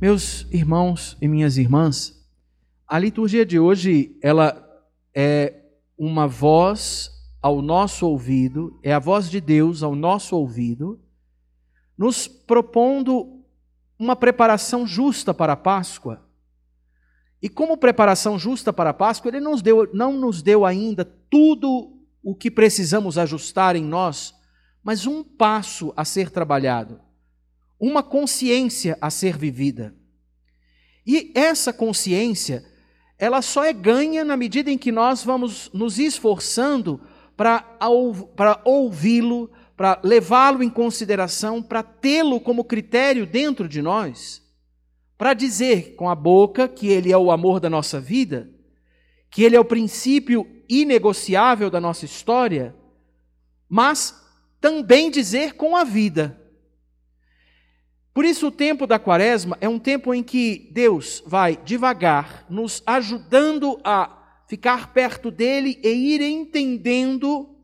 Meus irmãos e minhas irmãs, a liturgia de hoje, ela é uma voz ao nosso ouvido, é a voz de Deus ao nosso ouvido, nos propondo uma preparação justa para a Páscoa. E como preparação justa para a Páscoa, ele nos deu, não nos deu ainda tudo o que precisamos ajustar em nós, mas um passo a ser trabalhado, uma consciência a ser vivida. E essa consciência, ela só é ganha na medida em que nós vamos nos esforçando para ouvi-lo, para levá-lo em consideração, para tê-lo como critério dentro de nós, para dizer com a boca que ele é o amor da nossa vida, que ele é o princípio inegociável da nossa história, mas também dizer com a vida. Por isso, o tempo da quaresma é um tempo em que Deus vai devagar, nos ajudando a ficar perto dele e ir entendendo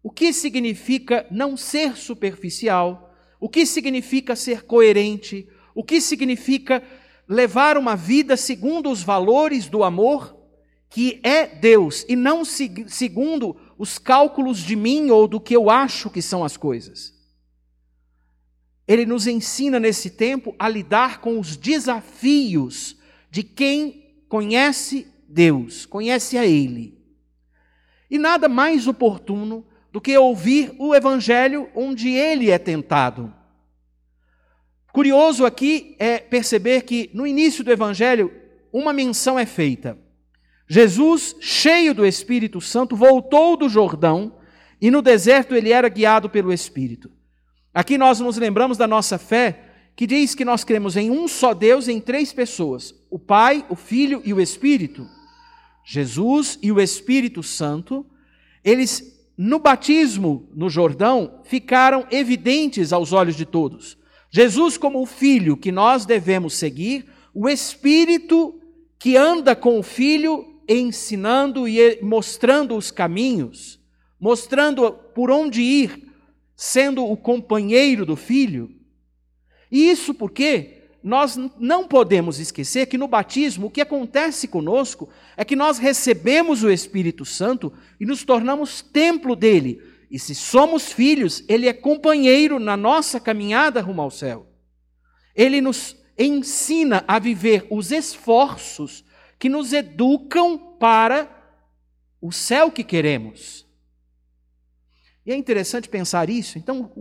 o que significa não ser superficial, o que significa ser coerente, o que significa levar uma vida segundo os valores do amor, que é Deus, e não segundo os cálculos de mim ou do que eu acho que são as coisas. Ele nos ensina nesse tempo a lidar com os desafios de quem conhece Deus, conhece a Ele. E nada mais oportuno do que ouvir o Evangelho onde ele é tentado. Curioso aqui é perceber que no início do Evangelho uma menção é feita. Jesus, cheio do Espírito Santo, voltou do Jordão e no deserto ele era guiado pelo Espírito. Aqui nós nos lembramos da nossa fé, que diz que nós cremos em um só Deus em três pessoas: o Pai, o Filho e o Espírito. Jesus e o Espírito Santo, eles no batismo no Jordão ficaram evidentes aos olhos de todos. Jesus, como o Filho que nós devemos seguir, o Espírito que anda com o Filho, ensinando e mostrando os caminhos, mostrando por onde ir, sendo o companheiro do Filho. E isso porque nós não podemos esquecer que no batismo o que acontece conosco é que nós recebemos o Espírito Santo e nos tornamos templo dele. E se somos filhos, ele é companheiro na nossa caminhada rumo ao céu. Ele nos ensina a viver os esforços que nos educam para o céu que queremos. E é interessante pensar isso. Então,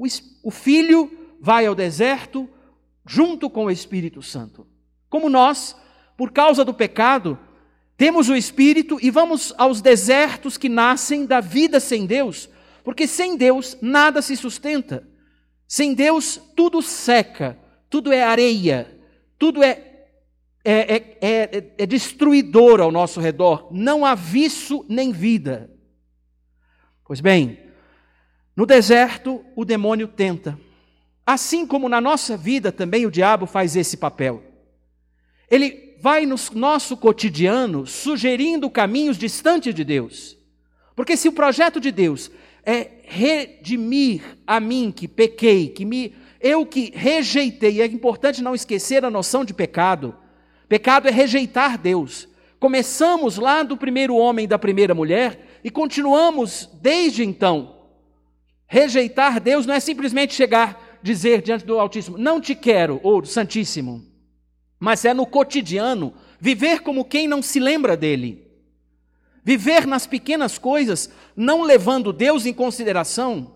o filho vai ao deserto, junto com o Espírito Santo. Como nós, por causa do pecado, temos o Espírito e vamos aos desertos que nascem da vida sem Deus, porque sem Deus nada se sustenta. Sem Deus tudo seca, tudo é areia, tudo é é, é, é, é, destruidor ao nosso redor. Não há viço nem vida. Pois bem, no deserto o demônio tenta. Assim como na nossa vida também o diabo faz esse papel. Ele vai no nosso cotidiano sugerindo caminhos distantes de Deus. Porque se o projeto de Deus é redimir a mim que pequei, que me eu que rejeitei, é importante não esquecer a noção de pecado. Pecado é rejeitar Deus. Começamos lá do primeiro homem e da primeira mulher e continuamos desde então. Rejeitar Deus não é simplesmente chegar dizer diante do Altíssimo: Não te quero, ou do Santíssimo, mas é no cotidiano viver como quem não se lembra dele. Viver nas pequenas coisas, não levando Deus em consideração,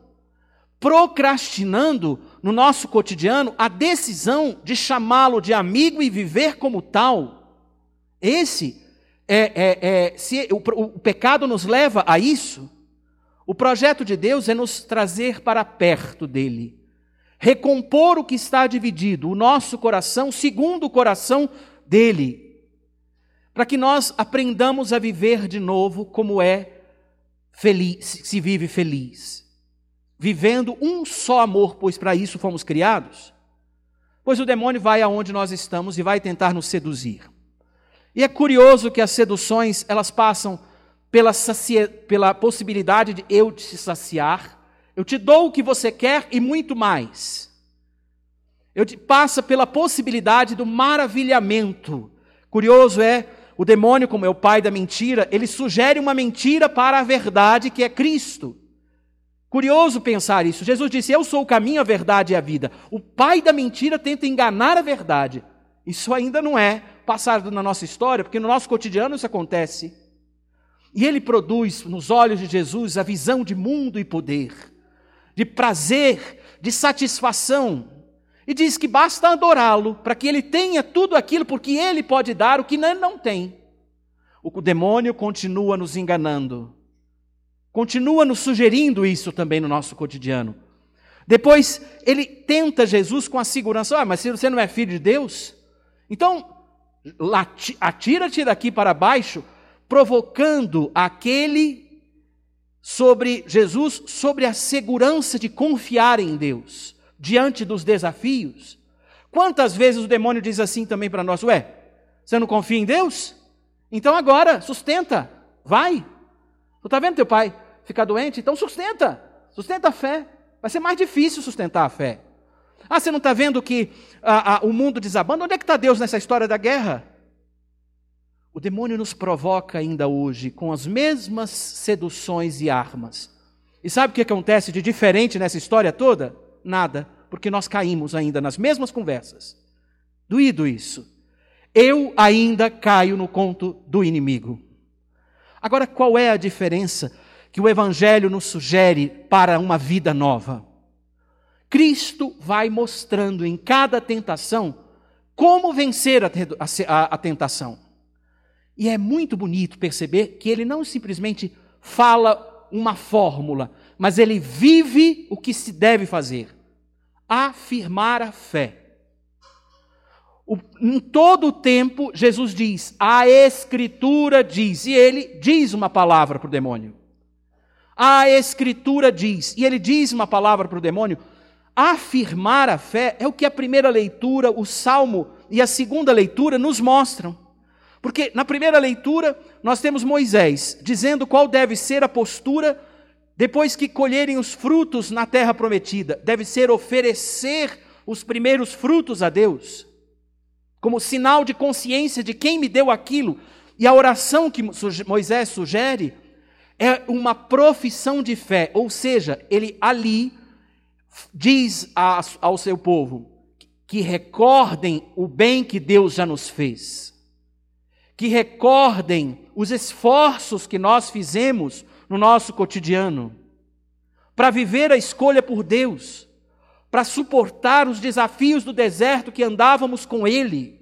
procrastinando no nosso cotidiano a decisão de chamá-lo de amigo e viver como tal. Esse é, é, é se o, o pecado nos leva a isso. O projeto de Deus é nos trazer para perto dele recompor o que está dividido, o nosso coração, segundo o coração dele, para que nós aprendamos a viver de novo como é feliz, se vive feliz, vivendo um só amor, pois para isso fomos criados. Pois o demônio vai aonde nós estamos e vai tentar nos seduzir. E é curioso que as seduções, elas passam pela, pela possibilidade de eu te saciar, eu te dou o que você quer e muito mais. Eu, passa pela possibilidade do maravilhamento. Curioso é, o demônio, como é o pai da mentira, ele sugere uma mentira para a verdade que é Cristo. Curioso pensar isso. Jesus disse: Eu sou o caminho, a verdade e a vida. O pai da mentira tenta enganar a verdade. Isso ainda não é passado na nossa história, porque no nosso cotidiano isso acontece. E ele produz nos olhos de Jesus a visão de mundo e poder, de prazer, de satisfação. E diz que basta adorá-lo para que ele tenha tudo aquilo, porque ele pode dar o que ele não tem. O demônio continua nos enganando continua nos sugerindo isso também no nosso cotidiano. Depois, ele tenta Jesus com a segurança: ah, mas se você não é filho de Deus, então atira-te daqui para baixo, provocando aquele sobre Jesus, sobre a segurança de confiar em Deus diante dos desafios. Quantas vezes o demônio diz assim também para nós: Ué, você não confia em Deus? Então agora, sustenta, vai, Tu está vendo teu pai ficar doente? Então sustenta, sustenta a fé. Vai ser mais difícil sustentar a fé. Ah, você não está vendo que ah, ah, o mundo desabando? Onde é que está Deus nessa história da guerra? O demônio nos provoca ainda hoje com as mesmas seduções e armas. E sabe o que acontece de diferente nessa história toda? Nada, porque nós caímos ainda nas mesmas conversas. Doído isso. Eu ainda caio no conto do inimigo. Agora, qual é a diferença que o Evangelho nos sugere para uma vida nova? Cristo vai mostrando em cada tentação como vencer a, a, a tentação. E é muito bonito perceber que ele não simplesmente fala uma fórmula, mas ele vive o que se deve fazer. Afirmar a fé. O, em todo o tempo, Jesus diz: a Escritura diz, e ele diz uma palavra para o demônio. A Escritura diz, e ele diz uma palavra para o demônio. Afirmar a fé é o que a primeira leitura, o salmo e a segunda leitura nos mostram. Porque na primeira leitura nós temos Moisés dizendo qual deve ser a postura depois que colherem os frutos na terra prometida. Deve ser oferecer os primeiros frutos a Deus como sinal de consciência de quem me deu aquilo. E a oração que Moisés sugere é uma profissão de fé, ou seja, ele ali diz ao seu povo que recordem o bem que Deus já nos fez, que recordem os esforços que nós fizemos no nosso cotidiano para viver a escolha por Deus para suportar os desafios do deserto que andávamos com Ele.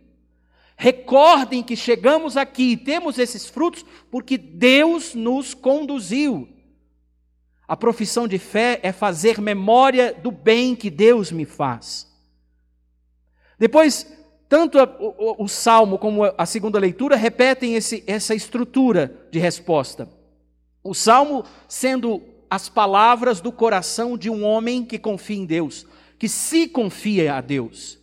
Recordem que chegamos aqui e temos esses frutos porque Deus nos conduziu. A profissão de fé é fazer memória do bem que Deus me faz. Depois, tanto o, o, o salmo como a segunda leitura repetem esse, essa estrutura de resposta. O salmo sendo as palavras do coração de um homem que confia em Deus que se confia a Deus.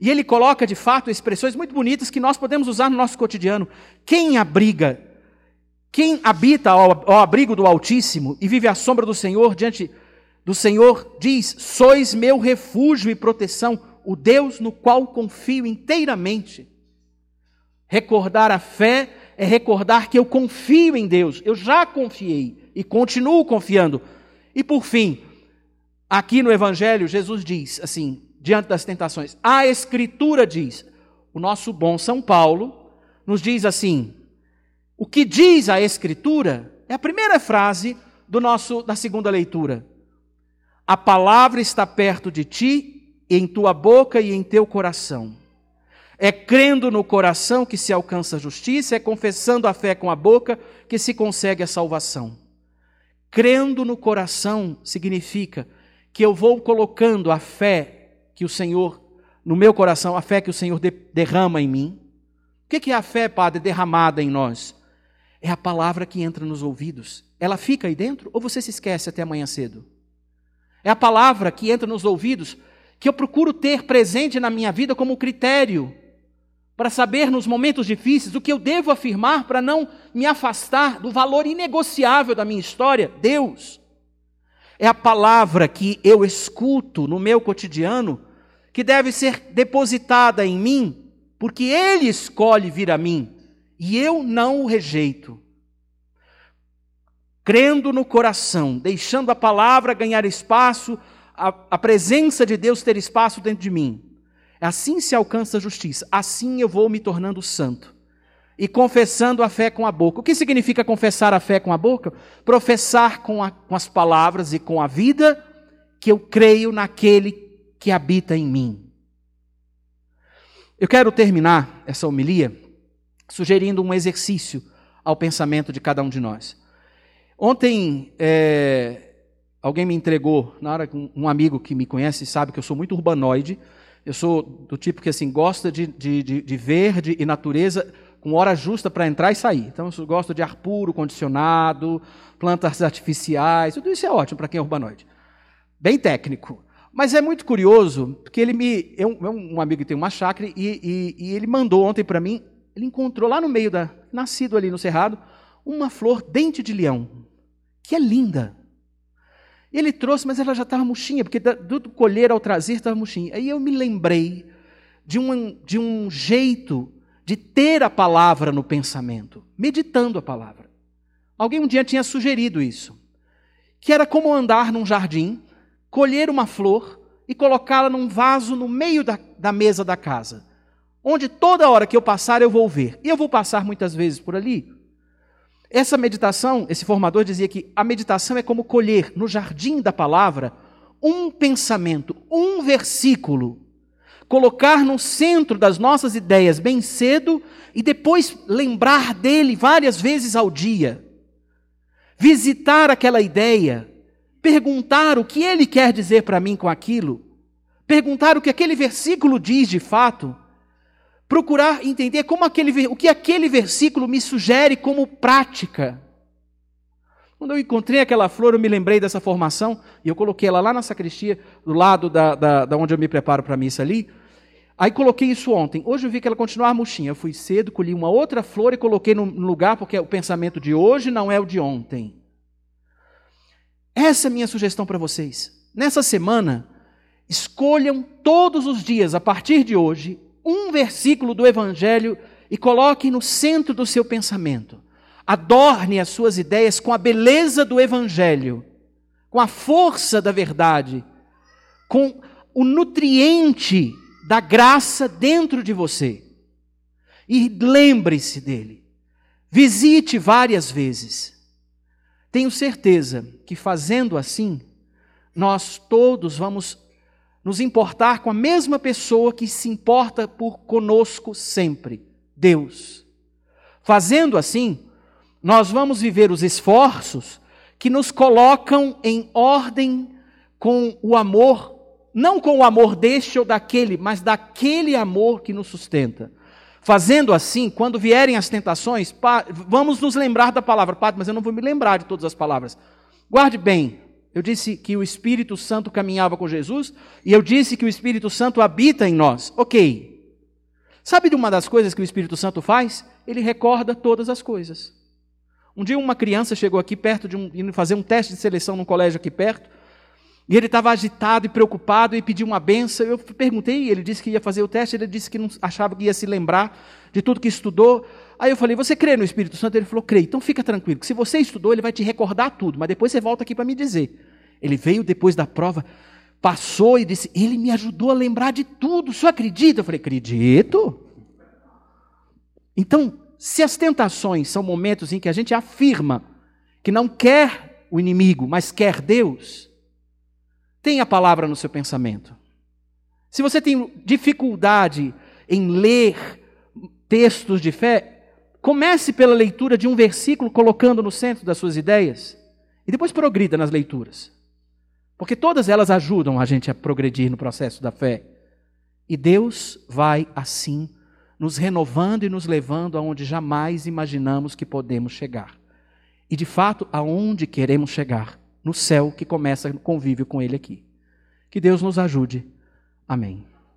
E ele coloca de fato expressões muito bonitas que nós podemos usar no nosso cotidiano. Quem abriga, quem habita ao, ao abrigo do Altíssimo e vive à sombra do Senhor, diante do Senhor, diz: Sois meu refúgio e proteção, o Deus no qual confio inteiramente. Recordar a fé é recordar que eu confio em Deus, eu já confiei e continuo confiando. E por fim, Aqui no Evangelho, Jesus diz assim, diante das tentações, a Escritura diz, o nosso bom São Paulo nos diz assim: o que diz a Escritura é a primeira frase do nosso da segunda leitura. A palavra está perto de ti, em tua boca e em teu coração. É crendo no coração que se alcança a justiça, é confessando a fé com a boca que se consegue a salvação. Crendo no coração significa que eu vou colocando a fé que o Senhor, no meu coração, a fé que o Senhor de, derrama em mim. O que é a fé, Padre, derramada em nós? É a palavra que entra nos ouvidos. Ela fica aí dentro ou você se esquece até amanhã cedo? É a palavra que entra nos ouvidos que eu procuro ter presente na minha vida como critério para saber nos momentos difíceis o que eu devo afirmar para não me afastar do valor inegociável da minha história, Deus. É a palavra que eu escuto no meu cotidiano que deve ser depositada em mim, porque Ele escolhe vir a mim e eu não o rejeito. Crendo no coração, deixando a palavra ganhar espaço, a, a presença de Deus ter espaço dentro de mim. Assim se alcança a justiça, assim eu vou me tornando santo. E confessando a fé com a boca. O que significa confessar a fé com a boca? Professar com, a, com as palavras e com a vida que eu creio naquele que habita em mim. Eu quero terminar essa homilia sugerindo um exercício ao pensamento de cada um de nós. Ontem, é, alguém me entregou, na hora um amigo que me conhece sabe que eu sou muito urbanoide, eu sou do tipo que assim gosta de, de, de, de verde e natureza com hora justa para entrar e sair. Então, eu gosto de ar puro, condicionado, plantas artificiais, tudo isso é ótimo para quem é urbanoide. Bem técnico. Mas é muito curioso, porque ele me. É um amigo que tem uma chácara e, e, e ele mandou ontem para mim ele encontrou lá no meio da, nascido ali no cerrado, uma flor dente de leão, que é linda. Ele trouxe, mas ela já estava murchinha, porque do colher ao trazer estava murchinha. Aí eu me lembrei de um, de um jeito de ter a palavra no pensamento, meditando a palavra. Alguém um dia tinha sugerido isso, que era como andar num jardim, colher uma flor e colocá-la num vaso no meio da, da mesa da casa onde toda hora que eu passar eu vou ver. E eu vou passar muitas vezes por ali. Essa meditação, esse formador dizia que a meditação é como colher no jardim da palavra um pensamento, um versículo, colocar no centro das nossas ideias bem cedo e depois lembrar dele várias vezes ao dia. Visitar aquela ideia, perguntar o que ele quer dizer para mim com aquilo, perguntar o que aquele versículo diz de fato procurar entender como aquele, o que aquele versículo me sugere como prática. Quando eu encontrei aquela flor, eu me lembrei dessa formação e eu coloquei ela lá na sacristia, do lado da, da, da onde eu me preparo para a missa ali. Aí coloquei isso ontem. Hoje eu vi que ela continuava murchinha. Eu fui cedo, colhi uma outra flor e coloquei no lugar, porque o pensamento de hoje não é o de ontem. Essa é a minha sugestão para vocês. Nessa semana, escolham todos os dias, a partir de hoje, um versículo do Evangelho e coloque no centro do seu pensamento. Adorne as suas ideias com a beleza do Evangelho, com a força da verdade, com o nutriente da graça dentro de você. E lembre-se dele. Visite várias vezes. Tenho certeza que fazendo assim, nós todos vamos nos importar com a mesma pessoa que se importa por conosco sempre, Deus. Fazendo assim, nós vamos viver os esforços que nos colocam em ordem com o amor, não com o amor deste ou daquele, mas daquele amor que nos sustenta. Fazendo assim, quando vierem as tentações, vamos nos lembrar da palavra, Padre, mas eu não vou me lembrar de todas as palavras. Guarde bem, eu disse que o Espírito Santo caminhava com Jesus e eu disse que o Espírito Santo habita em nós. Ok. Sabe de uma das coisas que o Espírito Santo faz? Ele recorda todas as coisas. Um dia uma criança chegou aqui perto de um, indo fazer um teste de seleção num colégio aqui perto, e ele estava agitado e preocupado e pediu uma benção. Eu perguntei, ele disse que ia fazer o teste, ele disse que não achava que ia se lembrar de tudo que estudou. Aí eu falei, você crê no Espírito Santo? Ele falou, creio. Então fica tranquilo, que se você estudou, ele vai te recordar tudo, mas depois você volta aqui para me dizer. Ele veio depois da prova, passou e disse, ele me ajudou a lembrar de tudo, senhor acredita? Eu falei, acredito. Então, se as tentações são momentos em que a gente afirma que não quer o inimigo, mas quer Deus, tenha a palavra no seu pensamento. Se você tem dificuldade em ler textos de fé, Comece pela leitura de um versículo, colocando no centro das suas ideias, e depois progrida nas leituras. Porque todas elas ajudam a gente a progredir no processo da fé. E Deus vai assim nos renovando e nos levando aonde jamais imaginamos que podemos chegar. E de fato, aonde queremos chegar? No céu que começa no convívio com Ele aqui. Que Deus nos ajude. Amém.